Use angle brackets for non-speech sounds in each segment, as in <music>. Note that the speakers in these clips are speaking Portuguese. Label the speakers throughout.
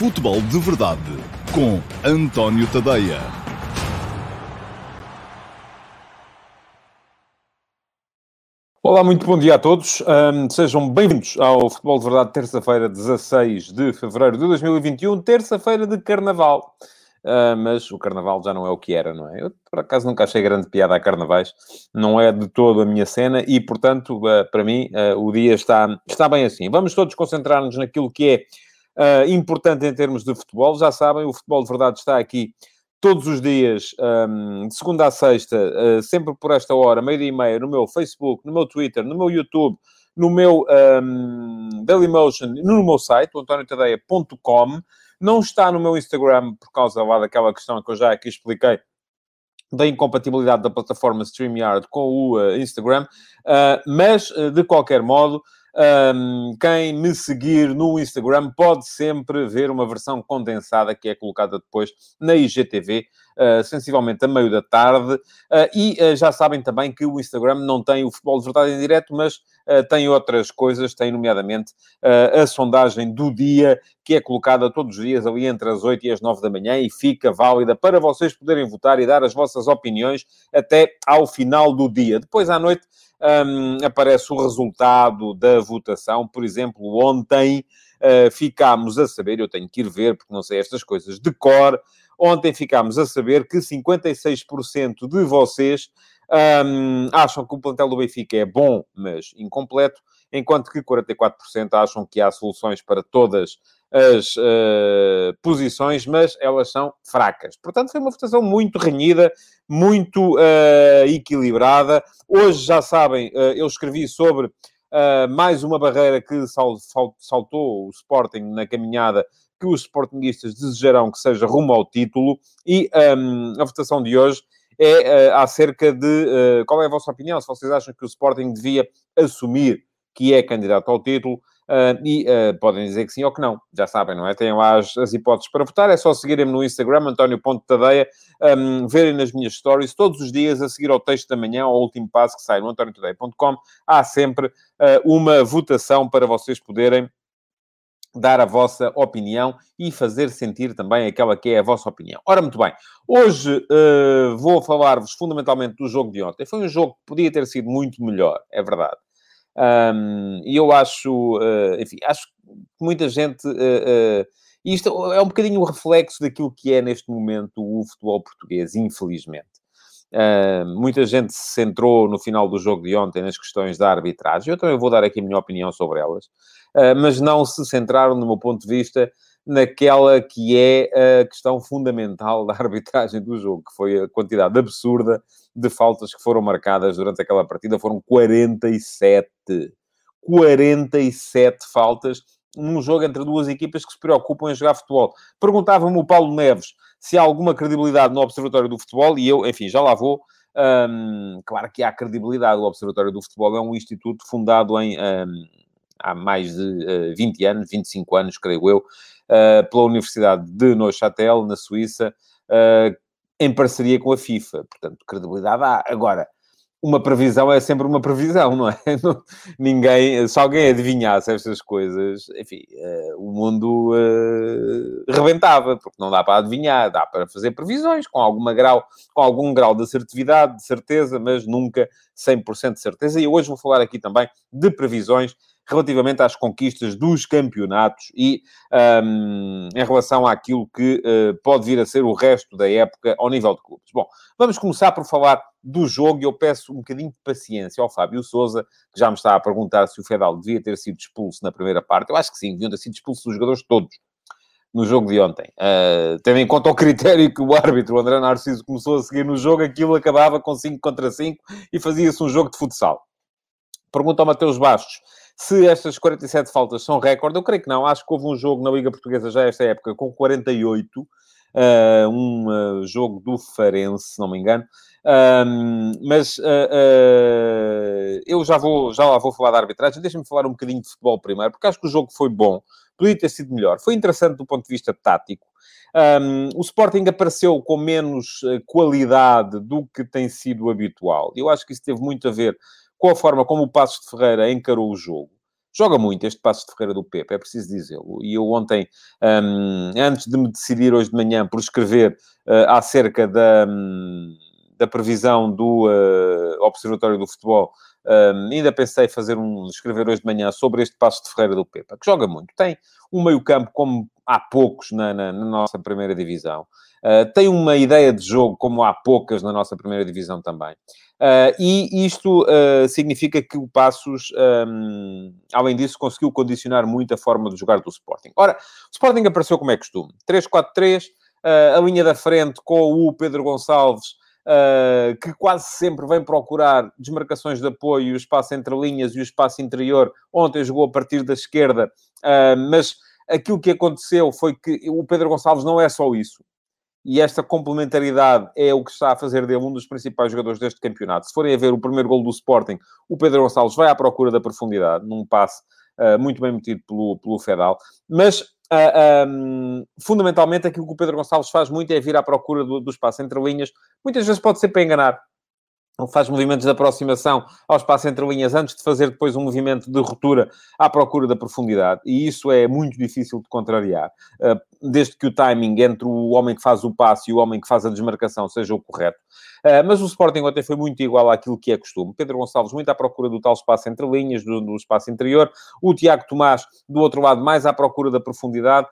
Speaker 1: Futebol de Verdade com António Tadeia.
Speaker 2: Olá, muito bom dia a todos. Um, sejam bem-vindos ao Futebol de Verdade, terça-feira, 16 de fevereiro de 2021, terça-feira de Carnaval. Uh, mas o Carnaval já não é o que era, não é? Eu, por acaso, nunca achei grande piada a Carnavais. Não é de todo a minha cena e, portanto, uh, para mim, uh, o dia está, está bem assim. Vamos todos concentrar-nos naquilo que é uh, importante em termos de futebol. Já sabem, o Futebol de Verdade está aqui todos os dias, um, de segunda a sexta, uh, sempre por esta hora, meio-dia e meia, no meu Facebook, no meu Twitter, no meu YouTube, no meu um, Dailymotion, no meu site, antoniotadeia.com. Não está no meu Instagram por causa lá daquela questão que eu já aqui expliquei da incompatibilidade da plataforma StreamYard com o uh, Instagram, uh, mas, de qualquer modo, um, quem me seguir no Instagram pode sempre ver uma versão condensada que é colocada depois na IGTV, uh, sensivelmente a meio da tarde. Uh, e uh, já sabem também que o Instagram não tem o futebol de verdade em direto, mas tem outras coisas, tem nomeadamente a sondagem do dia, que é colocada todos os dias ali entre as 8 e as 9 da manhã e fica válida para vocês poderem votar e dar as vossas opiniões até ao final do dia. Depois à noite um, aparece o resultado da votação. Por exemplo, ontem uh, ficámos a saber, eu tenho que ir ver porque não sei estas coisas de cor, ontem ficámos a saber que 56% de vocês um, acham que o plantel do Benfica é bom, mas incompleto, enquanto que 44% acham que há soluções para todas as uh, posições, mas elas são fracas. Portanto, foi uma votação muito renhida, muito uh, equilibrada. Hoje, já sabem, uh, eu escrevi sobre mais uma barreira que sal, sal, saltou o Sporting na caminhada que os Sportingistas desejarão que seja rumo ao título e um, a votação de hoje é uh, acerca de uh, qual é a vossa opinião, se vocês acham que o Sporting devia assumir que é candidato ao título, Uh, e uh, podem dizer que sim ou que não, já sabem, não é? Têm lá as, as hipóteses para votar, é só seguirem-me no Instagram, António.tadeia, um, verem nas minhas stories todos os dias, a seguir ao texto da manhã, ao último passo que sai no antoniotadeia.com, há sempre uh, uma votação para vocês poderem dar a vossa opinião e fazer sentir também aquela que é a vossa opinião. Ora, muito bem, hoje uh, vou falar-vos fundamentalmente do jogo de ontem. Foi um jogo que podia ter sido muito melhor, é verdade. Um, e eu acho, uh, enfim, acho que muita gente. Uh, uh, isto é um bocadinho o reflexo daquilo que é neste momento o futebol português, infelizmente. Uh, muita gente se centrou no final do jogo de ontem nas questões da arbitragem. Eu também vou dar aqui a minha opinião sobre elas, uh, mas não se centraram, no meu ponto de vista, naquela que é a questão fundamental <laughs> da arbitragem do jogo, que foi a quantidade absurda de faltas que foram marcadas durante aquela partida. Foram 47. 47 faltas num jogo entre duas equipas que se preocupam em jogar futebol. Perguntava-me o Paulo Neves se há alguma credibilidade no Observatório do Futebol, e eu, enfim, já lá vou. Um, claro que há credibilidade. O Observatório do Futebol é um instituto fundado em, um, há mais de uh, 20 anos, 25 anos, creio eu, uh, pela Universidade de Neuchâtel, na Suíça, uh, em parceria com a FIFA. Portanto, credibilidade há. Agora, uma previsão é sempre uma previsão, não é? <laughs> ninguém, se alguém adivinhasse estas coisas, enfim, uh, o mundo uh, rebentava, porque não dá para adivinhar, dá para fazer previsões com, alguma grau, com algum grau de assertividade, de certeza, mas nunca 100% de certeza. E hoje vou falar aqui também de previsões relativamente às conquistas dos campeonatos e um, em relação àquilo que uh, pode vir a ser o resto da época ao nível de clubes. Bom, vamos começar por falar do jogo e eu peço um bocadinho de paciência ao Fábio Souza, que já me está a perguntar se o Fedal devia ter sido expulso na primeira parte. Eu acho que sim, deviam ter sido expulsos os jogadores todos no jogo de ontem. Uh, tendo em conta o critério que o árbitro, o André Narciso, começou a seguir no jogo, aquilo acabava com 5 contra 5 e fazia-se um jogo de futsal. Pergunta ao Mateus Bastos se estas 47 faltas são recorde, eu creio que não. Acho que houve um jogo na Liga Portuguesa já esta época com 48, uh, ah, um uh, jogo do Farense, se não me engano. Um, mas uh, uh, eu já vou, já lá vou falar da arbitragem. Deixa-me falar um bocadinho de futebol primeiro, porque acho que o jogo foi bom, podia ter sido melhor. Foi interessante do ponto de vista tático. Um, o Sporting apareceu com menos qualidade do que tem sido habitual. Eu acho que isso teve muito a ver com a forma como o Passos de Ferreira encarou o jogo. Joga muito este passo de Ferreira do Pepe, é preciso dizê-lo. E eu ontem, um, antes de me decidir hoje de manhã por escrever uh, acerca da, um, da previsão do uh, Observatório do Futebol, um, ainda pensei fazer um, escrever hoje de manhã sobre este passo de Ferreira do Pepa, que joga muito. Tem um meio-campo como há poucos na, na, na nossa primeira divisão. Uh, tem uma ideia de jogo como há poucas na nossa primeira divisão também. Uh, e isto uh, significa que o Passos, um, além disso, conseguiu condicionar muito a forma de jogar do Sporting. Ora, o Sporting apareceu como é costume. 3-4-3, a linha da frente com o Pedro Gonçalves uh, que quase sempre vem procurar desmarcações de apoio, o espaço entre linhas e o espaço interior. Ontem jogou a partir da esquerda, uh, mas aquilo que aconteceu foi que o Pedro Gonçalves não é só isso. E esta complementaridade é o que está a fazer dele um dos principais jogadores deste campeonato. Se forem a ver o primeiro gol do Sporting, o Pedro Gonçalves vai à procura da profundidade, num passe uh, muito bem metido pelo, pelo Fedal. Mas Uh, ah, um, fundamentalmente, aquilo que o Pedro Gonçalves faz muito é vir à procura do, do espaço entre linhas. Muitas vezes pode ser para enganar, faz movimentos de aproximação ao espaço entre linhas antes de fazer depois um movimento de ruptura à procura da profundidade. E isso é muito difícil de contrariar, ah, desde que o timing entre o homem que faz o passe e o homem que faz a desmarcação seja o correto. Ah, mas o Sporting ontem foi muito igual àquilo que é costume. Pedro Gonçalves muito à procura do tal espaço entre linhas, do, do espaço interior. O Tiago Tomás, do outro lado, mais à procura da profundidade,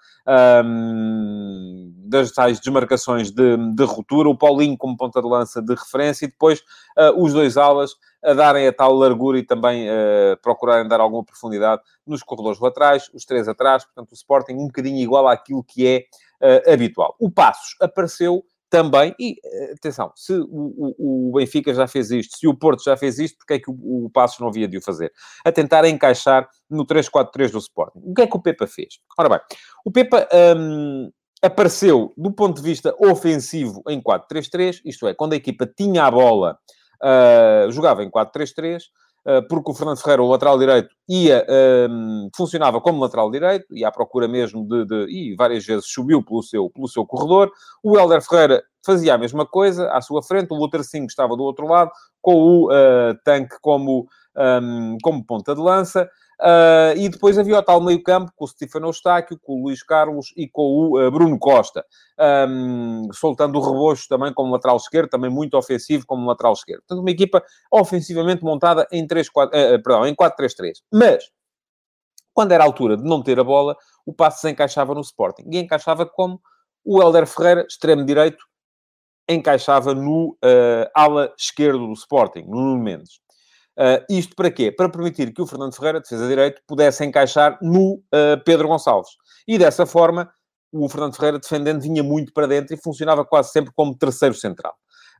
Speaker 2: um, das tais desmarcações de, de ruptura. O Paulinho como ponta de lança de referência e depois uh, os dois alas a darem a tal largura e também uh, procurarem dar alguma profundidade nos corredores laterais, os três atrás, portanto o Sporting um bocadinho igual àquilo que é uh, habitual. O Passos apareceu também, e atenção, se o, o, o, Benfica já fez isto, se o Porto já fez isto, porque é que o, o Passos não havia de o fazer? A tentar encaixar no 3-4-3 do Sporting. O que é que o Pepa fez? Ora bem, o Pepa hum, apareceu do ponto de vista ofensivo em 4-3-3, isto é, quando a equipa tinha a bola, uh, jogava em 4-3-3, uh, porque o Fernando Ferreira, o lateral direito, ia, um, funcionava como lateral direito, ia à procura mesmo de, de, e várias vezes subiu pelo seu, pelo seu corredor. O Helder Ferreira fazia a mesma coisa à sua frente, o Luther Singh estava do outro lado, com o uh, tanque como, um, como ponta de lança. Uh, e depois havia o tal meio-campo com o Stefano Eustáquio, com o Luís Carlos e com o uh, Bruno Costa, um, soltando o rebocho também como lateral esquerdo, também muito ofensivo como lateral esquerdo. Portanto, uma equipa ofensivamente montada em, 3, 4, uh, perdão, em 4-3-3. Mas, quando era a altura de não ter a bola, o passe se encaixava no Sporting. E encaixava como o Helder Ferreira, extremo direito, encaixava no ala esquerdo do Sporting, no Nuno Mendes. Uh, isto para quê? Para permitir que o Fernando Ferreira, defesa direito, pudesse encaixar no uh, Pedro Gonçalves. E dessa forma, o Fernando Ferreira, defendendo, vinha muito para dentro e funcionava quase sempre como terceiro central.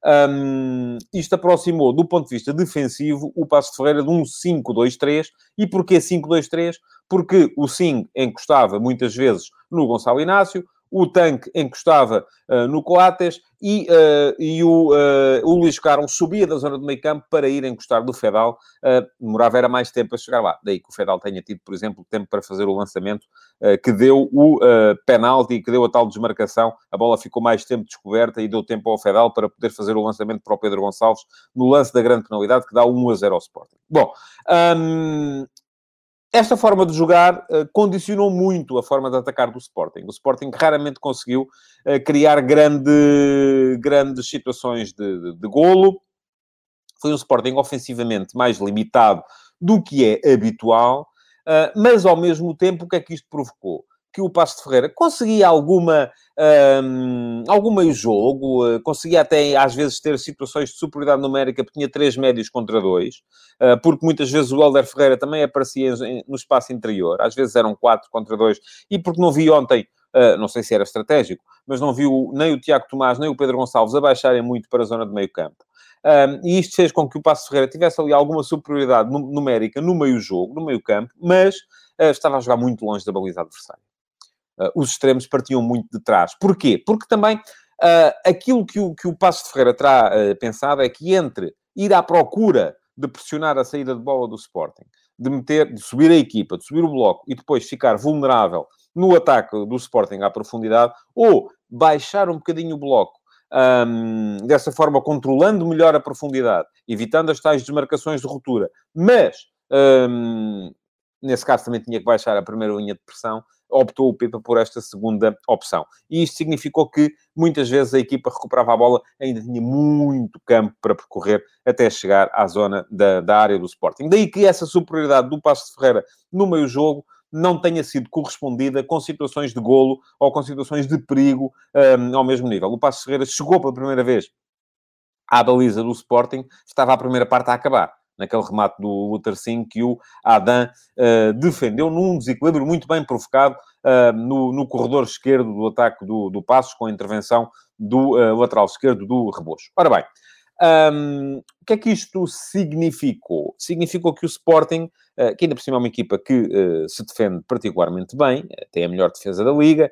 Speaker 2: Um, isto aproximou, do ponto de vista defensivo, o Passo de Ferreira de um 5-2-3. E porquê 5-2-3? Porque o Sim encostava muitas vezes no Gonçalo Inácio, o tanque encostava uh, no Coates e, uh, e o, uh, o Luís Carlos subia da zona do meio campo para ir encostar do Fedal. demorava era mais tempo a chegar lá. Daí que o Fedal tenha tido, por exemplo, tempo para fazer o lançamento que deu o penalti, que deu a tal desmarcação. A bola ficou mais tempo descoberta e deu tempo ao Fedal para poder fazer o lançamento para o Pedro Gonçalves no lance da grande penalidade que dá 1 a 0 ao Sporting. Bom, um, esta forma de jogar uh, condicionou muito a forma de atacar do Sporting. O Sporting raramente conseguiu uh, criar grande, grandes situações de, de, de, golo. Foi um Sporting ofensivamente mais limitado do que é habitual, uh, mas ao mesmo tempo, o que é que isto provocou? Que o Passo de Ferreira conseguia alguma, um, algum meio jogo, uh, conseguia até às vezes ter situações de superioridade numérica, porque tinha três médios contra dois, uh, porque muitas vezes o Helder Ferreira também aparecia no espaço interior, às vezes eram quatro contra dois, e porque não vi ontem, uh, não sei se era estratégico, mas não viu nem o Tiago Tomás nem o Pedro Gonçalves abaixarem muito para a zona de meio campo. Um, e isto fez com que o Passo Ferreira tivesse ali alguma superioridade numérica no meio jogo, no meio campo, mas estava a jogar muito longe da baliza adversária. Uh, os extremos partiam muito de trás. Porquê? Porque também uh, aquilo que o, que o Passo de Ferreira terá uh, pensado é que entre ir à procura de pressionar a saída de bola do Sporting, de meter, de subir a equipa, de subir o bloco e depois ficar vulnerável no ataque do Sporting à profundidade, ou baixar um bocadinho o bloco, um, dessa forma controlando melhor a profundidade, evitando as tais desmarcações de ruptura, mas um, nesse caso também tinha que baixar a primeira linha de pressão, optou o Pepa por esta segunda opção. E isto significou que muitas vezes a equipa recuperava a bola, ainda tinha muito campo para percorrer até chegar à zona da, da área do Sporting. Daí que essa superioridade do Passo de Ferreira no meio-jogo não tenha sido correspondida com situações de golo ou com situações de perigo um, ao mesmo nível. O Passo Ferreira chegou pela primeira vez à baliza do Sporting, estava a primeira parte a acabar naquele remate do Luther Singh que o Adam uh, defendeu num desequilíbrio muito bem provocado uh, no, no, corredor esquerdo do ataque do, do Passos, com a intervenção do uh, lateral esquerdo do Rebocho. Ora bem, um, o que é que isto significou? Significou que o Sporting, que ainda por cima é uma equipa que se defende particularmente bem, tem a melhor defesa da Liga,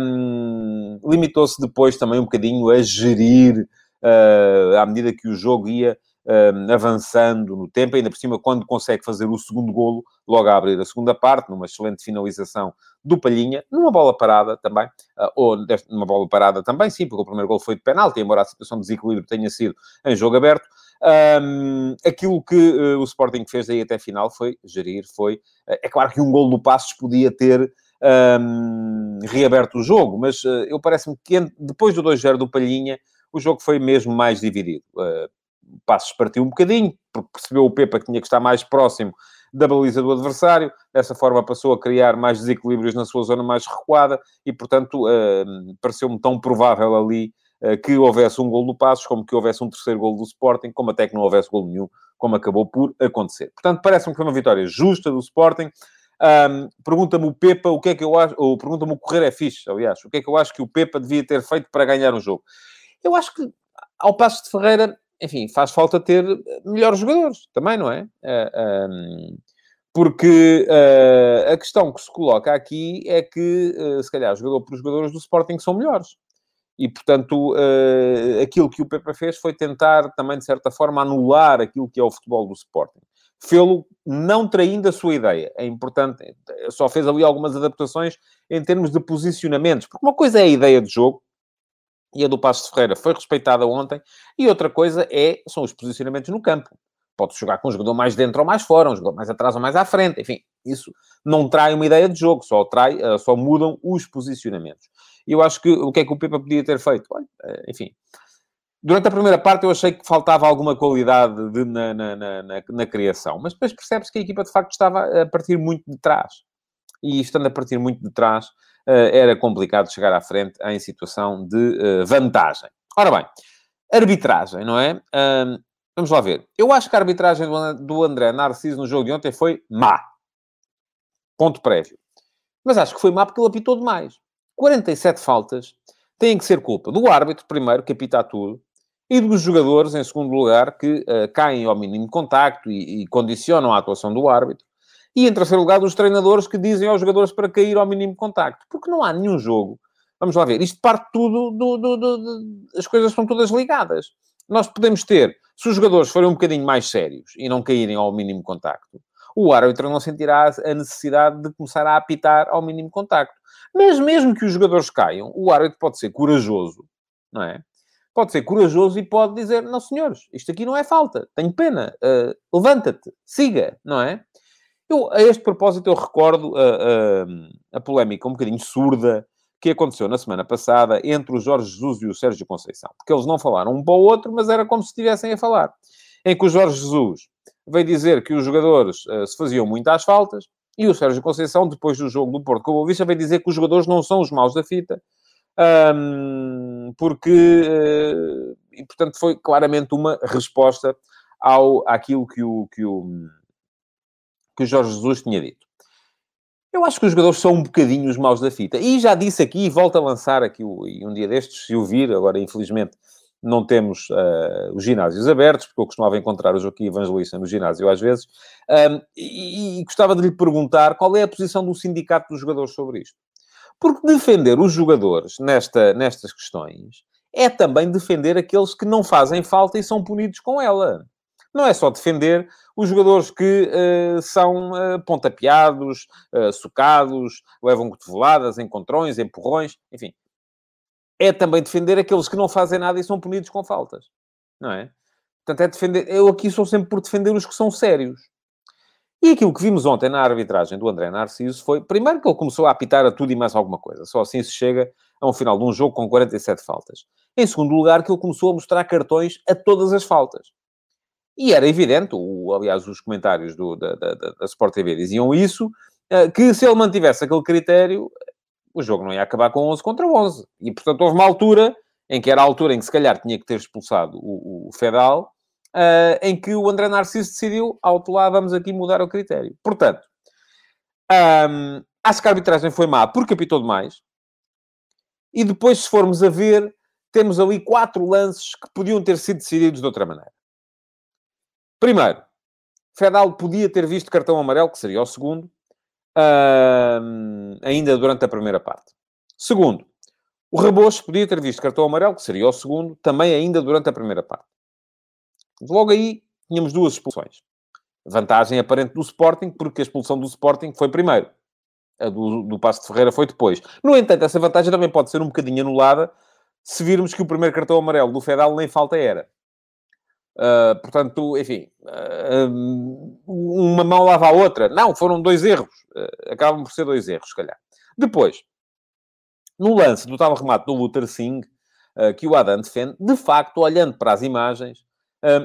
Speaker 2: um, limitou-se depois também um bocadinho a gerir, à medida que o jogo ia um, avançando no tempo, ainda por cima, quando consegue fazer o segundo golo, logo a abrir a segunda parte, numa excelente finalização do Palhinha, numa bola parada também, uh, ou numa bola parada também, sim, porque o primeiro golo foi de penalti, embora a situação de desequilíbrio tenha sido em jogo aberto. Um, aquilo que uh, o Sporting fez daí até a final foi gerir, foi... Uh, é claro que um golo do Passos podia ter um, reaberto o jogo, mas uh, eu parece-me que depois do 2-0 do Palhinha, o jogo foi mesmo mais dividido. Uh, Passos partiu um bocadinho, porque percebeu o Pepa que tinha que estar mais próximo da baliza do adversário, dessa forma passou a criar mais desequilíbrios na sua zona mais recuada e, portanto, uh, pareceu-me tão provável ali uh, que houvesse um gol do Passos, como que houvesse um terceiro gol do Sporting, como até que não houvesse gol nenhum, como acabou por acontecer. Portanto, parece-me que foi uma vitória justa do Sporting. Um, pergunta-me o Pepa o que é que eu acho, ou pergunta-me o Correr é fixe, aliás, o que é que eu acho que o Pepa devia ter feito para ganhar o jogo. Eu acho que, ao passo de Ferreira, enfim, faz falta ter melhores jogadores também, não é? Eh, ehm, porque uh, a questão que se coloca aqui é que, se calhar, jogador por jogadores do Sporting são melhores. E, portanto, aquilo que o Pepe fez foi tentar, também, de certa forma, anular aquilo que é o futebol do Sporting. Fê-lo não traindo a sua ideia. É importante. Só fez ali algumas adaptações em termos de posicionamentos. Porque uma coisa é a ideia de jogo, e a do Passo de Ferreira foi respeitada ontem. E outra coisa é, são os posicionamentos no campo. Pode jogar com um jogador mais dentro ou mais fora, um jogador mais atrás ou mais à frente. Enfim, isso não trai uma ideia de jogo, só, trai, eh, só mudam os posicionamentos. E eu acho que o que é que o Pepa podia ter feito? Olha, eh, enfim, durante a primeira parte eu achei que faltava alguma qualidade de, na, na, na, na, criação, mas depois percebe-se que a equipa de facto estava a partir muito de trás. E estando a partir muito de trás, era complicado chegar à frente em situação de eh, vantagem. Ora bem, arbitragem, não é? vamos lá ver. Eu acho que a arbitragem do André Narciso no jogo de ontem foi má. Ponto prévio. Mas acho que foi má porque ele apitou demais. 47 faltas têm que ser culpa do árbitro, primeiro, que apita tudo, e dos jogadores, em segundo lugar, que uh, caem ao mínimo contacto e, e, condicionam a atuação do árbitro. E, em terceiro lugar, dos treinadores que dizem aos jogadores para cair ao mínimo contacto. Porque não há nenhum jogo. Vamos lá ver. Isto parte tudo do... do, do, do as coisas são todas ligadas. Nós podemos ter... Se os jogadores forem um bocadinho mais sérios e não caírem ao mínimo contacto, o árbitro não sentirá a necessidade de começar a apitar ao mínimo contacto. Mas mesmo que os jogadores caiam, o árbitro pode ser corajoso, não é? Pode ser corajoso e pode dizer, não senhores, isto aqui não é falta, tenho pena, uh, levanta-te, siga, não é? Eu, a este propósito, eu recordo a, a, a, polémica um bocadinho surda que aconteceu na semana passada entre o Jorge Jesus e o Sérgio Conceição. Porque eles não falaram um para o outro, mas era como se estivessem a falar. Em que o Jorge Jesus veio dizer que os jogadores uh, se faziam muito às faltas e o Sérgio Conceição, depois do jogo do Porto com o Boa veio dizer que os jogadores não são os maus da fita, um, porque... Uh, e, portanto, foi claramente uma resposta ao, àquilo que o... Que o que Jorge Jesus tinha dito. Eu acho que os jogadores são um bocadinho os maus da fita. E já disse aqui, e volto a lançar aqui um dia destes, se o vir, agora infelizmente não temos uh, os ginásios abertos, porque eu costumava encontrar o Joaquim Evangelista no ginásio às vezes, um, e, e, gostava de lhe perguntar qual é a posição do sindicato dos jogadores sobre isto. Porque defender os jogadores nesta, nestas questões é também defender aqueles que não fazem falta e são punidos com ela. Não é só defender os jogadores que uh, são uh, pontapeados, uh, socados, levam cotoveladas, encontrões, empurrões, enfim. É também defender aqueles que não fazem nada e são punidos com faltas. Não é? Portanto, é defender... Eu aqui sou sempre por defender os que são sérios. E aquilo que vimos ontem na arbitragem do André Narciso foi, primeiro, que ele começou a apitar a tudo e mais alguma coisa. Só assim se chega a um final de um jogo com 47 faltas. Em segundo lugar, que ele começou a mostrar cartões a todas as faltas. E era evidente, o, aliás, os comentários do, da, da, da Sport TV diziam isso, eh, que se ele mantivesse aquele critério, o jogo não ia acabar com 11 contra 11. E, portanto, houve uma altura em que era a altura em que se calhar tinha que ter expulsado o, o uh, em que o André Narciso decidiu, alto lá, vamos aqui mudar o critério. Portanto, um, acho que a arbitragem foi má porque apitou demais. E depois, se formos a ver, temos ali quatro lances que podiam ter sido decididos de outra maneira. Primeiro, Fedal podia ter visto cartão amarelo, que seria o segundo, uh, ainda durante a primeira parte. Segundo, o Rebocho podia ter visto cartão amarelo, que seria o segundo, também ainda durante a primeira parte. Logo aí, tínhamos duas expulsões. Vantagem aparente do Sporting, porque a expulsão do Sporting foi primeiro. A do, do Passo de Ferreira foi depois. No entanto, essa vantagem também pode ser um bocadinho anulada se virmos que o primeiro cartão amarelo do Fedal nem falta era. Uh, portanto, enfim, uh, uma mão lava a outra. Não, foram dois erros. Uh, acabam por ser dois erros, se calhar. Depois, no lance do tal remate do Luther Singh, que o Adam defende, de facto, olhando para as imagens,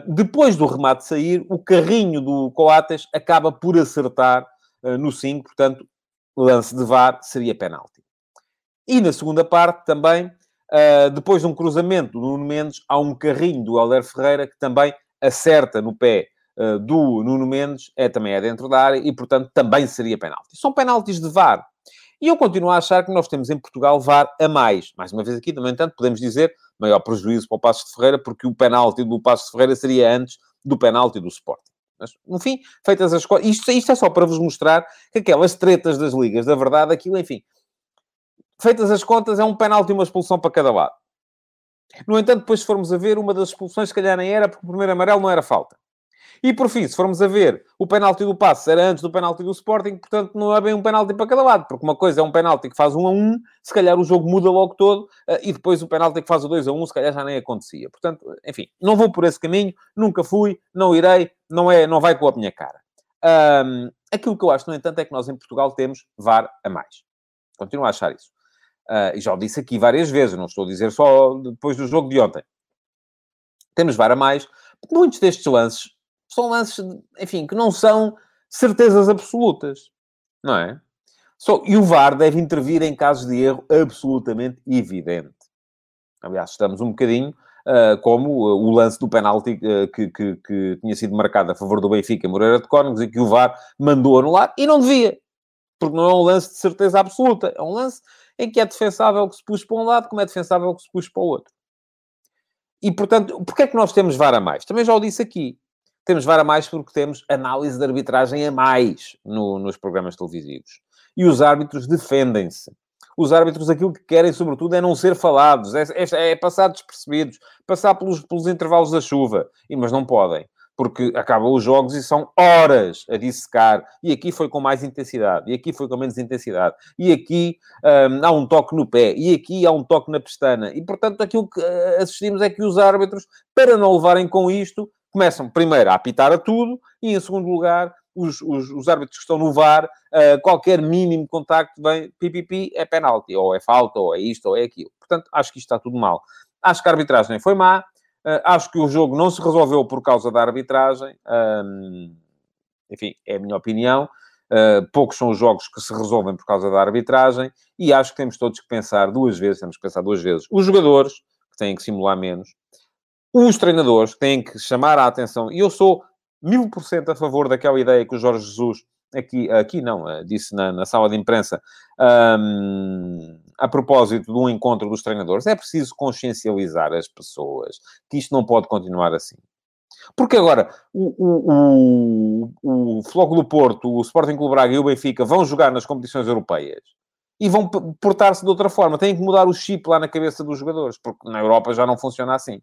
Speaker 2: depois do remate sair, o carrinho do Coates acaba por acertar no 5, portanto, lance de VAR seria penalti. E na segunda parte também, Uh, depois de um cruzamento do Nuno Mendes, há um carrinho do Helder Ferreira que também acerta no pé uh, do Nuno Mendes, é, também é dentro da área e, portanto, também seria penalti. São penaltis de VAR. E eu continuo a achar que nós temos em Portugal VAR a mais. Mais uma vez aqui, no entanto, podemos dizer maior prejuízo para o Passo de Ferreira, porque o penalti do Passo de Ferreira seria antes do penalti do Sporting. Mas, no fim, feitas as coisas... Isto, isto é só para vos mostrar que aquelas tretas das ligas, da verdade, aquilo, enfim feitas as contas, é um penalti e uma expulsão para cada lado. No entanto, depois se formos a ver, uma das expulsões, se calhar nem era, porque o primeiro amarelo não era falta. E por fim, se formos a ver, o penalti do passe era antes do penalti do Sporting, portanto não é bem um penalti para cada lado, porque uma coisa é um penalti que faz um a um, se calhar o jogo muda logo todo, eh, e depois o penalti que faz o 2 a 1, um, se calhar já nem acontecia. Portanto, enfim, não vou por esse caminho, nunca fui, não irei, não, é, não vai com a minha cara. Um, aquilo que eu acho, no entanto, é que nós em Portugal temos VAR a mais. Continuo a achar isso. Uh, e já o disse aqui várias vezes, não estou a dizer só depois do jogo de ontem. Temos VAR a mais, muitos destes lances são lances, enfim, que não são certezas absolutas, não é? E o VAR deve intervir em casos de erro absolutamente evidente. Aliás, estamos um bocadinho uh, como uh, o lance do penalti uh, que, que, que, tinha sido marcado a favor do Benfica, Moreira de Cónigos, e que o VAR mandou anular, e não devia. Porque não é um lance de certeza absoluta. É um lance em que é defensável que se pus para um lado, como é defensável que se pus para o outro. E, portanto, porquê é que nós temos VAR a mais? Também já o disse aqui. Temos VAR a mais porque temos análise de arbitragem a mais no, nos programas televisivos. E os árbitros defendem-se. Os árbitros aquilo que querem, sobretudo, é não ser falados, é, é, é passar despercebidos, passar pelos, pelos intervalos da chuva. E, mas não podem porque acabam os jogos e são horas a dissecar. E aqui foi com mais intensidade, e aqui foi com menos intensidade, e aqui um, há um toque no pé, e aqui há um toque na pestana. E, portanto, aquilo que eh, assistimos é que os árbitros, para não levarem com isto, começam primeiro a apitar a tudo, e em segundo lugar, os, os, os árbitros que estão no VAR, uh, qualquer mínimo contacto vem, pipipi, é penalti, ou é falta, ou é isto, ou é aquilo. Portanto, acho que isto está tudo mal. Acho que a arbitragem foi má, acho que o jogo não se resolveu por causa da arbitragem. Enfim, é a minha opinião. Uh, poucos são os jogos que se resolvem por causa da arbitragem e acho que temos todos que pensar duas vezes, temos que pensar duas vezes. Os jogadores, que têm que simular menos, os treinadores, têm que chamar a atenção, e eu sou mil por cento a favor daquela ideia que o Jorge Jesus, aqui, aqui não, uh, disse na, na, sala de imprensa, um, a propósito do encontro dos treinadores, é preciso consciencializar as pessoas que isto não pode continuar assim. Porque agora o, o, o, o Floco do Porto, o Sporting Clube Braga e o Benfica vão jogar nas competições europeias e vão portar-se de outra forma. Têm que mudar o chip lá na cabeça dos jogadores, porque na Europa já não funciona assim.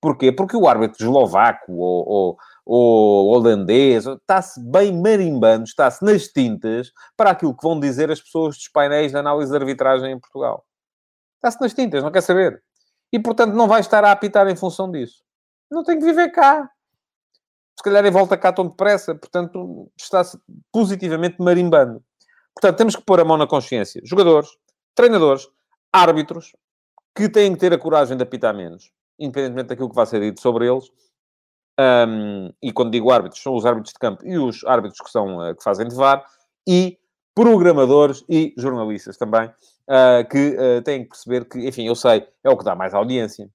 Speaker 2: Porquê? Porque o árbitro eslovaco ou, ou, ou holandês está-se bem marimbando, está-se nas tintas para aquilo que vão dizer as pessoas dos painéis de análise de arbitragem em Portugal. Está-se nas tintas, não quer saber. E, portanto, não vai estar a apitar em função disso. Não tem que viver cá. se calhar em volta cá tão depressa, portanto, está-se positivamente marimbando. Portanto, temos que pôr a mão na consciência. Jogadores, treinadores, árbitros, que têm que ter a coragem de apitar menos, independentemente daquilo que vai ser dito sobre eles. Um, e quando digo árbitros, são os árbitros de campo e os árbitros que, são, uh, que fazem de VAR, e programadores e jornalistas também, uh, que uh, têm que perceber que, enfim, eu sei, é o que dá mais audiência.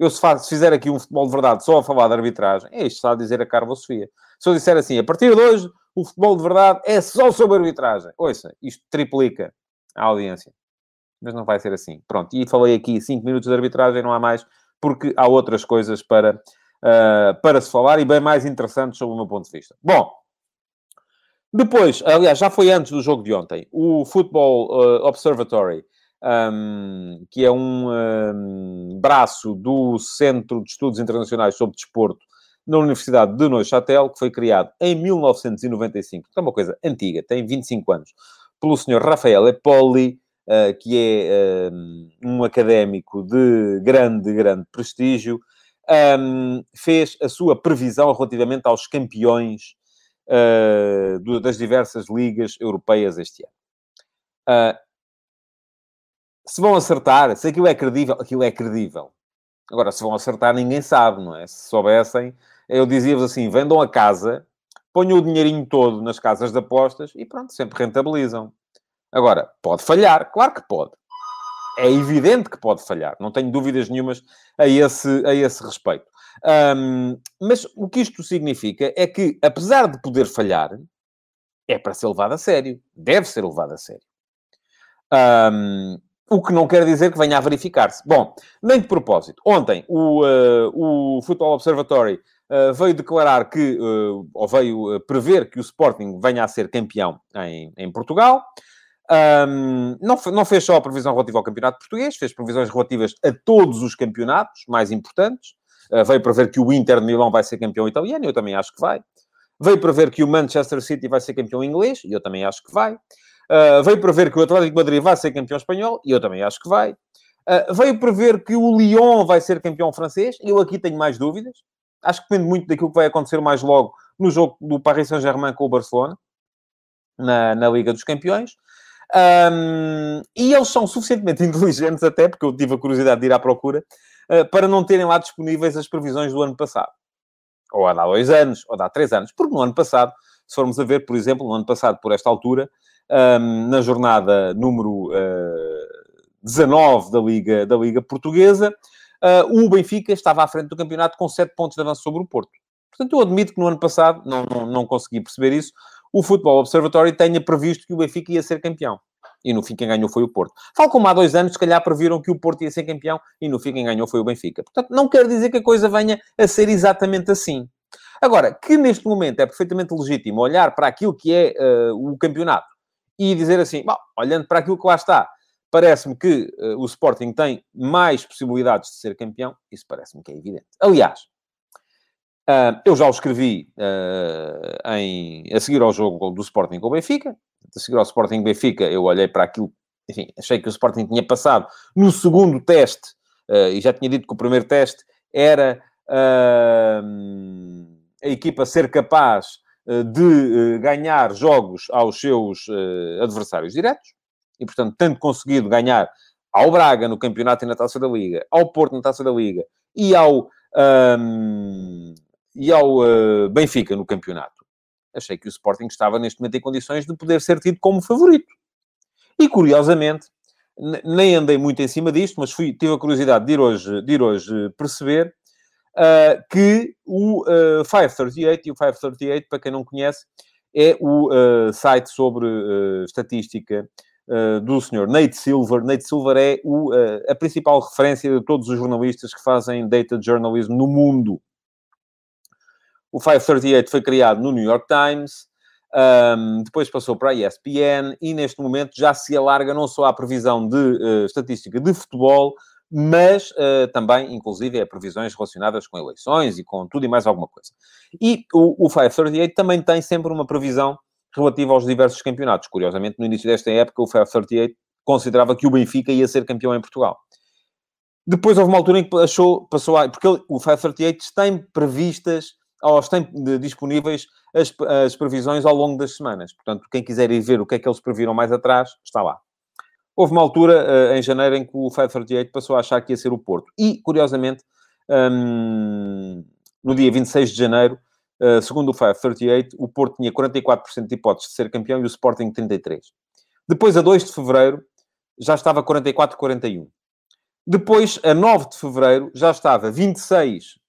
Speaker 2: Eu, se, se fizer aqui um futebol de verdade só a falar de arbitragem, é isto está a dizer a Carla Sofia. Se eu disser assim, a partir de hoje, o futebol de verdade é só sobre arbitragem. Ouça, isto triplica a audiência. Mas não vai ser assim. Pronto, e falei aqui 5 minutos de arbitragem, não há mais, porque há outras coisas para, uh, para se falar e bem mais interessantes sob o meu ponto de vista. Bom, depois, aliás, já foi antes do jogo de ontem, o Football uh, Observatory um, que é um, um, braço do Centro de Estudos Internacionais sobre Desporto na Universidade de Neuchâtel, que foi criado em 1995, que é uma coisa antiga, tem 25 anos, pelo Sr. Rafael Epoli, uh, que é um académico de grande, grande prestígio, fez a sua previsão relativamente aos campeões uh, do, das diversas ligas europeias este ano. Uh, se vão acertar, se aquilo é credível, aquilo é credível. Agora, se vão acertar, ninguém sabe, não é? Se soubessem, eu dizia-vos assim: vendam a casa, ponham o dinheirinho todo nas casas de apostas e pronto, sempre rentabilizam. Agora, pode falhar, claro que pode. É evidente que pode falhar, não tenho dúvidas nenhumas a esse, a esse respeito. Um, mas o que isto significa é que, apesar de poder falhar, é para ser levado a sério, deve ser levado a sério. Um, o que não quer dizer que venha a verificar-se. Bom, nem de propósito. Ontem, o, uh, o Football Observatory uh, veio declarar que, uh, ou veio prever que o Sporting venha a ser campeão em, em Portugal. Um, não, não fez só a previsão relativa ao campeonato português, fez previsões relativas a todos os campeonatos mais importantes. veio prever que o Inter de Milão vai ser campeão italiano, eu também acho que vai. Veio prever que o Manchester City vai ser campeão inglês, e eu também acho que vai. Uh, veio prever que o Atlético Madrid vai ser campeão espanhol, e eu também acho que vai. Uh, veio prever que o Lyon vai ser campeão francês, eu aqui tenho mais dúvidas. Acho que depende muito daquilo que vai acontecer mais logo no jogo do Paris Saint-Germain com o Barcelona, na, na Liga dos Campeões. Um, e eles são suficientemente <laughs> inteligentes, até porque eu tive a curiosidade de ir à procura, uh, para não terem lá disponíveis as previsões do ano passado. Ou há dois anos, ou há três anos. Porque no ano passado, se formos a ver, por exemplo, no ano passado, por esta altura, um, na jornada número uh, ah, 19 da Liga, da Liga Portuguesa, uh, o Benfica estava à frente do campeonato com 7 pontos de avanço sobre o Porto. Portanto, eu admito que no ano passado, não, não, não consegui perceber isso, o Futebol Observatory tenha previsto que o Benfica ia ser campeão. E no fim quem ganhou foi o Porto. Falo como há dois anos, se calhar previram que o Porto ia ser campeão e no fim quem ganhou foi o Benfica. Portanto, não quer dizer que a coisa venha a ser exatamente assim. Agora, que neste momento é perfeitamente legítimo olhar para aquilo que é uh, o campeonato e dizer assim, bom, olhando para aquilo que lá está, parece-me que uh, o Sporting tem mais possibilidades de ser campeão, isso parece-me que é evidente. Aliás, uh, eu já o escrevi uh, em, a seguir ao jogo do Sporting com o Benfica, a seguir ao Sporting Benfica, eu olhei para aquilo, enfim, achei que o Sporting tinha passado no segundo teste, e já tinha dito que o primeiro teste era a equipa ser capaz de ganhar jogos aos seus adversários diretos, e, portanto, tendo conseguido ganhar ao Braga no campeonato e na Taça da Liga, ao Porto na Taça da Liga e ao, e ao uh, Benfica no campeonato. Achei que o Sporting estava neste momento em condições de poder ser tido como favorito. E, curiosamente, nem andei muito em cima disto, mas fui, tive a curiosidade de ir hoje, de ir hoje perceber uh, que o uh, 538, e o 538, para quem não conhece, é o uh, site sobre estatística do senhor Nate Silver. Nate Silver é o, a principal referência de todos os jornalistas que fazem data journalism no mundo. O 538 foi criado no New York Times, um, depois passou para a ESPN e neste momento já se alarga não só à previsão de estatística de futebol, mas uh, também, inclusive, é previsões relacionadas com eleições e com tudo e mais alguma coisa. E o, o 538 também tem sempre uma previsão relativa aos diversos campeonatos. Curiosamente, no início desta época, o 538 considerava que o Benfica ia ser campeão em Portugal. Depois houve uma altura em que achou, passou a... Porque o 538 tem previstas elas têm disponíveis as, as previsões ao longo das semanas. Portanto, quem quiser ir ver o que é que eles previram mais atrás, está lá. Houve uma altura, uh, em janeiro, em que o 538 passou a achar que ia ser o Porto. E, curiosamente, um, no dia 26 de janeiro, uh, segundo o 538, o Porto tinha 44% de hipóteses de ser campeão e o Sporting 33%. Depois, a 2 de fevereiro, já estava 44-41. Depois, a 9 de fevereiro, já estava 26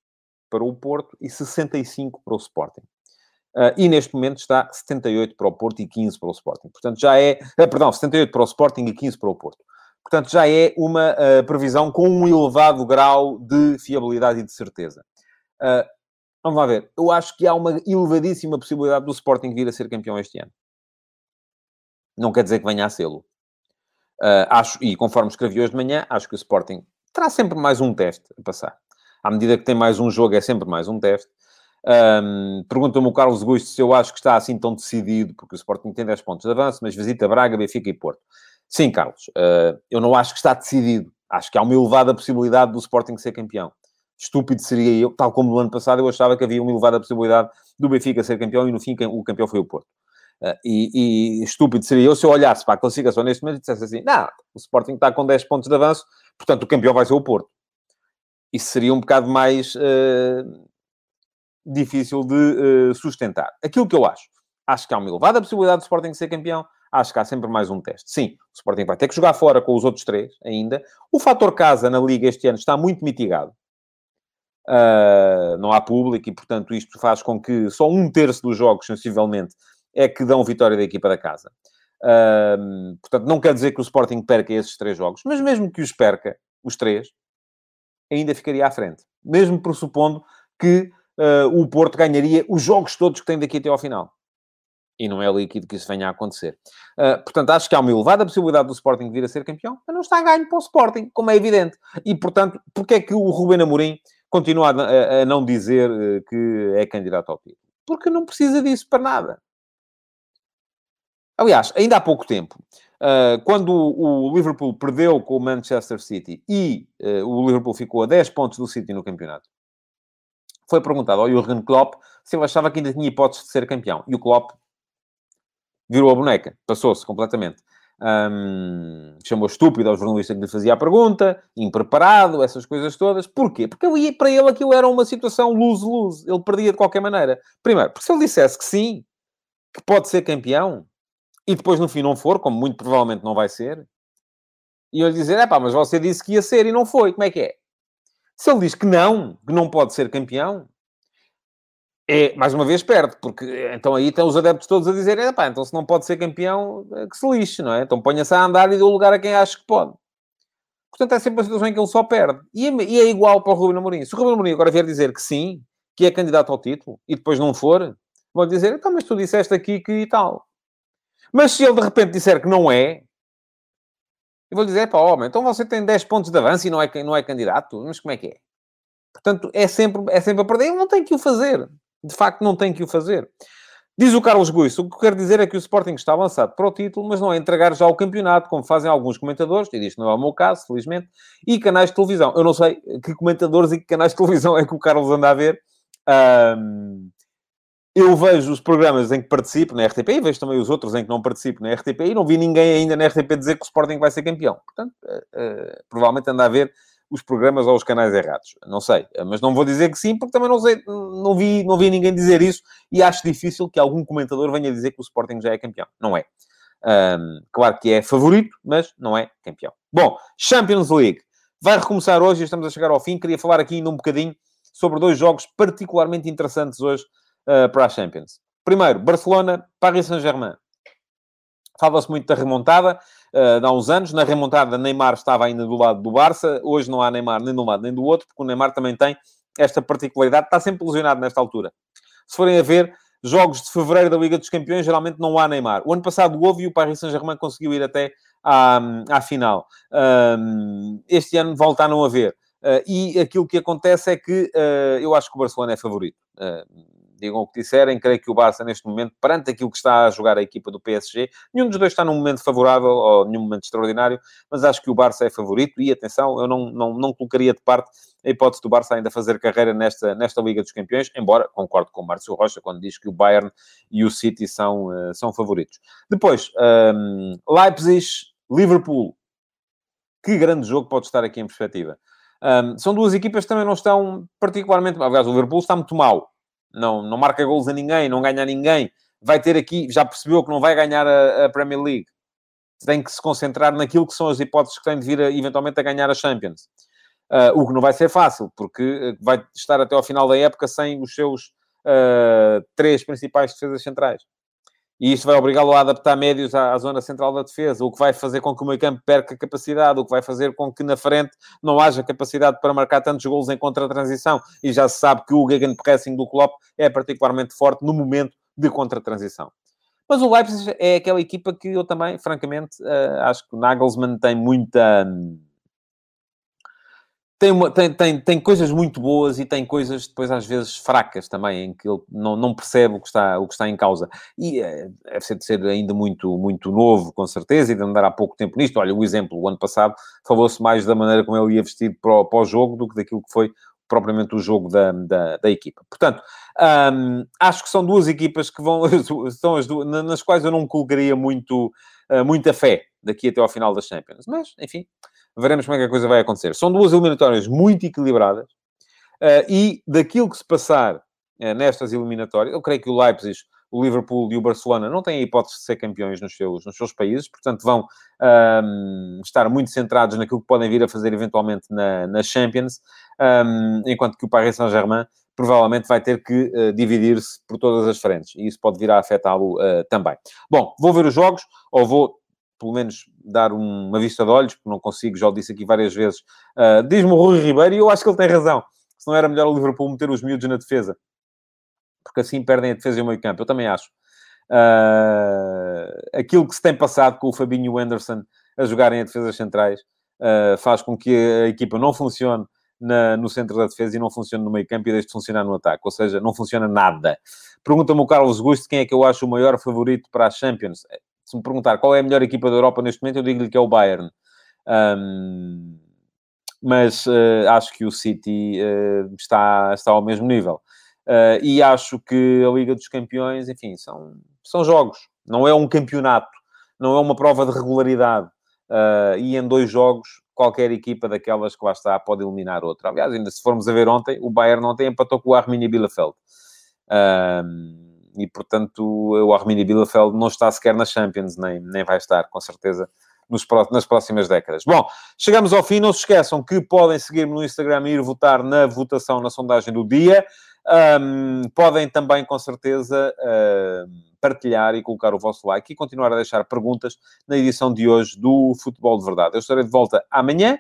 Speaker 2: para o Porto e 65 para o Sporting. Uh, e neste momento está 78 para o Porto e 15 para o Sporting. Portanto, já é. Uh, perdão, 78 para o Sporting e 15 para o Porto. Portanto, já é uma uh, previsão com um elevado grau de fiabilidade e de certeza. vamos lá ver. Eu acho que há uma elevadíssima possibilidade do Sporting vir a ser campeão este ano. Não quer dizer que venha a sê-lo. acho, e conforme escrevi hoje de manhã, acho que o Sporting terá sempre mais um teste a passar. À medida que tem mais um jogo, é sempre mais um teste. Um, Pergunta-me o Carlos Gusto se eu acho que está assim tão decidido, porque o Sporting tem 10 pontos de avanço, mas visita Braga, Benfica e Porto. Sim, Carlos, uh, eu não acho que está decidido. Acho que há uma elevada possibilidade do Sporting ser campeão. Estúpido seria eu, tal como no ano passado, eu achava que havia uma elevada possibilidade do Benfica ser campeão e no fim o campeão foi o Porto. Uh, e, e, estúpido seria eu se eu olhasse para a classificação neste momento e dissesse assim: não, o Sporting está com 10 pontos de avanço, portanto o campeão vai ser o Porto. Isso seria um bocado mais. Uh, difícil de uh, sustentar. Aquilo que eu acho, acho que há uma elevada possibilidade do Sporting ser campeão, acho que há sempre mais um teste. Sim, o Sporting vai ter que jogar fora com os outros três ainda. O fator casa na Liga este ano está muito mitigado. Uh, não há público e, portanto, isto faz com que só um terço dos jogos, sensivelmente, é que dão vitória da equipa da casa. Uh, portanto, não quer dizer que o Sporting perca esses três jogos, mas mesmo que os perca, os três, ainda ficaria à frente. Mesmo pressupondo que uh, o Porto ganharia os jogos todos que tem daqui até ao final. E não é líquido que isso venha a acontecer. Uh, portanto, acho que há uma elevada possibilidade do Sporting vir a ser campeão, mas não está ganho para o Sporting, como é evidente. E, portanto, porquê é que o Rubén Amorim continua a, a não dizer uh, que é candidato ao título? Porque não precisa disso para nada. Aliás, ainda há pouco tempo, quando o Liverpool perdeu com o Manchester City e uh, o Liverpool ficou a 10 pontos do City no campeonato, foi perguntado ao Jurgen Klopp se ele achava que ainda tinha hipóteses de ser campeão. E o Klopp virou a boneca, passou-se completamente. Um, chamou estúpido aos jornalistas que lhe fazia a pergunta, impreparado, essas coisas todas. Porquê? Porque eu, para ele aquilo era uma situação lose-lose. Ele perdia de qualquer maneira. Primeiro, porque se ele dissesse que sim, que pode ser campeão, e depois no fim não for, como muito provavelmente não vai ser, e ele dizer, é pá, mas você disse que ia ser e não foi, como é que é? Se ele diz que não, que não pode ser campeão, é, mais uma vez perde, porque então aí estão os adeptos todos a dizer, pá, então se não pode ser campeão, é que se lixe, não é? Então ponha-se a andar e dê o lugar a quem acha que pode. Portanto, é sempre a situação em que ele só perde. E é, e é igual para o Rubem Amorim. Se o Rubem Amorim agora vier dizer que sim, que é candidato ao título, e depois não for, vão dizer, então, mas tu disseste aqui que e tal. Mas se ele de repente disser que não é, eu vou dizer, o homem, então você tem 10 pontos de avanço e não é, não é candidato? Mas como é que é? Portanto, é sempre, é sempre a perder. Ele não tem que o fazer. De facto, não tem que o fazer. Diz o Carlos Guiço, o que quero dizer é que o Sporting está lançado para o título, mas não é entregar já o campeonato, como fazem alguns comentadores, e isto não é o meu caso, felizmente, e canais de televisão. Eu não sei que comentadores e que canais de televisão é que o Carlos anda a ver. Um, eu vejo os programas em que participo na RTP e vejo também os outros em que não participo na RTP e não vi ninguém ainda na RTP dizer que o Sporting vai ser campeão. Portanto, uh, provavelmente anda a ver os programas ou os canais errados. Não sei. Mas não vou dizer que sim, porque também não sei, não vi, não vi ninguém dizer isso e acho difícil que algum comentador venha dizer que o Sporting já é campeão. Não é. Um, claro que é favorito, mas não é campeão. Bom, Champions League. Vai recomeçar hoje, estamos a chegar ao fim. Queria falar aqui ainda um bocadinho sobre dois jogos particularmente interessantes hoje uh, para a Champions. Primeiro, Barcelona, Paris Saint-Germain. Fala-se muito da remontada uh, há uns anos. Na remontada, Neymar estava ainda do lado do Barça. Hoje não há Neymar nem de um lado nem do outro, porque o Neymar também tem esta particularidade. Está sempre lesionado nesta altura. Se forem a ver, jogos de fevereiro da Liga dos Campeões, geralmente não há Neymar. O ano passado houve e o Paris Saint-Germain conseguiu ir até à, à final. Um, este ano volta a não haver. Uh, e aquilo que acontece é que uh, eu acho que o Barcelona é favorito. Uh, digam o que disserem, creio que o Barça, neste momento, perante aquilo que está a jogar a equipa do PSG, nenhum dos dois está num momento favorável ou nenhum momento extraordinário, mas acho que o Barça é favorito e, atenção, eu não, não, não colocaria de parte a hipótese do Barça ainda fazer carreira nesta, nesta Liga dos Campeões, embora concordo com o Márcio Rocha quando diz que o Bayern e o City são, uh, são favoritos. Depois, um, Leipzig, Liverpool. Que grande jogo pode estar aqui em perspectiva. Um, são duas equipas que também não estão particularmente... Aliás, o Liverpool está muito mal não, não marca gols a ninguém, não ganha a ninguém, vai ter aqui, já percebeu que não vai ganhar a, a, Premier League. Tem que se concentrar naquilo que são as hipóteses que tem de vir a, eventualmente a ganhar a Champions. Uh, o que não vai ser fácil, porque ah, vai estar até ao final da época sem os seus uh, três principais defesas centrais e isto vai obrigá-lo a adaptar médios à, à, zona central da defesa, o que vai fazer com que o meio campo perca capacidade, o que vai fazer com que na frente não haja capacidade para marcar tantos gols em contra-transição. E já se sabe que o gegenpressing do Klopp é particularmente forte no momento de contra-transição. Mas o Leipzig é aquela equipa que eu também, francamente, uh, acho que o Nagelsmann tem muita... Tem, uma, tem, tem, tem coisas muito boas e tem coisas depois às vezes fracas também, em que ele não, não percebe o que, está, o que está em causa. E é, ser de ser ainda muito, muito novo, com certeza, e de andar há pouco tempo nisto. Olha, o exemplo, o ano passado falou-se mais da maneira como ele ia vestido para o, para o jogo do que daquilo que foi propriamente o jogo da, da, da equipa. Portanto, hum, acho que são duas equipas que vão, <laughs> são as duas, nas quais eu não colocaria muito, uh, muita fé daqui até ao final das Champions. Mas, enfim, veremos como é que a coisa vai acontecer. São duas eliminatórias muito equilibradas uh, e daquilo que se passar uh, nestas eliminatórias, eu creio que o Leipzig, o Liverpool e o Barcelona não têm a hipótese de ser campeões nos seus, nos seus países, portanto vão estar muito centrados naquilo que podem vir a fazer eventualmente na, na Champions, um, enquanto que o Paris Saint-Germain provavelmente vai ter que uh, dividir-se por todas as frentes e isso pode vir a afetá-lo uh, também. Bom, vou ver os jogos, ou vou pelo menos dar uma vista de olhos, porque não consigo, já o disse aqui várias vezes. Uh, Diz-me o Rui Ribeiro, e eu acho que ele tem razão. Se não era melhor o Liverpool meter os miúdos na defesa, porque assim perdem a defesa e o meio campo. Eu também acho. Uh, aquilo que se tem passado com o Fabinho e o Anderson a jogarem a defesas centrais uh, faz com que a equipa não funcione na, no centro da defesa e não funcione no meio campo e deixe de funcionar no ataque. Ou seja, não funciona nada. Pergunta-me o Carlos Gusto quem é que eu acho o maior favorito para a Champions se me perguntar qual é a melhor equipa da Europa neste momento, eu digo-lhe que é o Bayern. Um, mas uh, acho que o City uh, está, está ao mesmo nível. Uh, e acho que a Liga dos Campeões, enfim, são, são jogos. Não é um campeonato. Não é uma prova de regularidade. e em dois jogos, qualquer equipa daquelas que lá está pode eliminar outra. Aliás, ainda se formos a ver ontem, o Bayern ontem empatou com o Arminia Bielefeld. E, portanto, o Arminia Bielefeld não está sequer na Champions, nem, nem vai estar, com certeza, nos, nas próximas décadas. Bom, chegamos ao fim. Não se esqueçam que podem seguir-me no Instagram e ir votar na votação, na sondagem do dia. Um, podem também, com certeza, partilhar e colocar o vosso like e continuar a deixar perguntas na edição de hoje do Futebol de Verdade. Eu estarei de volta amanhã,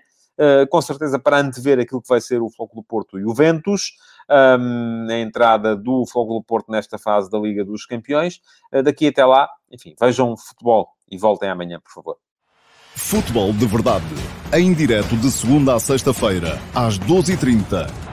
Speaker 2: com certeza para antever aquilo que vai ser o Floco do Porto e o Ventus um, a entrada do Fogo do Porto nesta fase da Liga dos Campeões. Uh, daqui até lá, enfim, vejam futebol e voltem amanhã, por favor.
Speaker 1: Futebol de Verdade, em direto de segunda a sexta-feira, às 12h30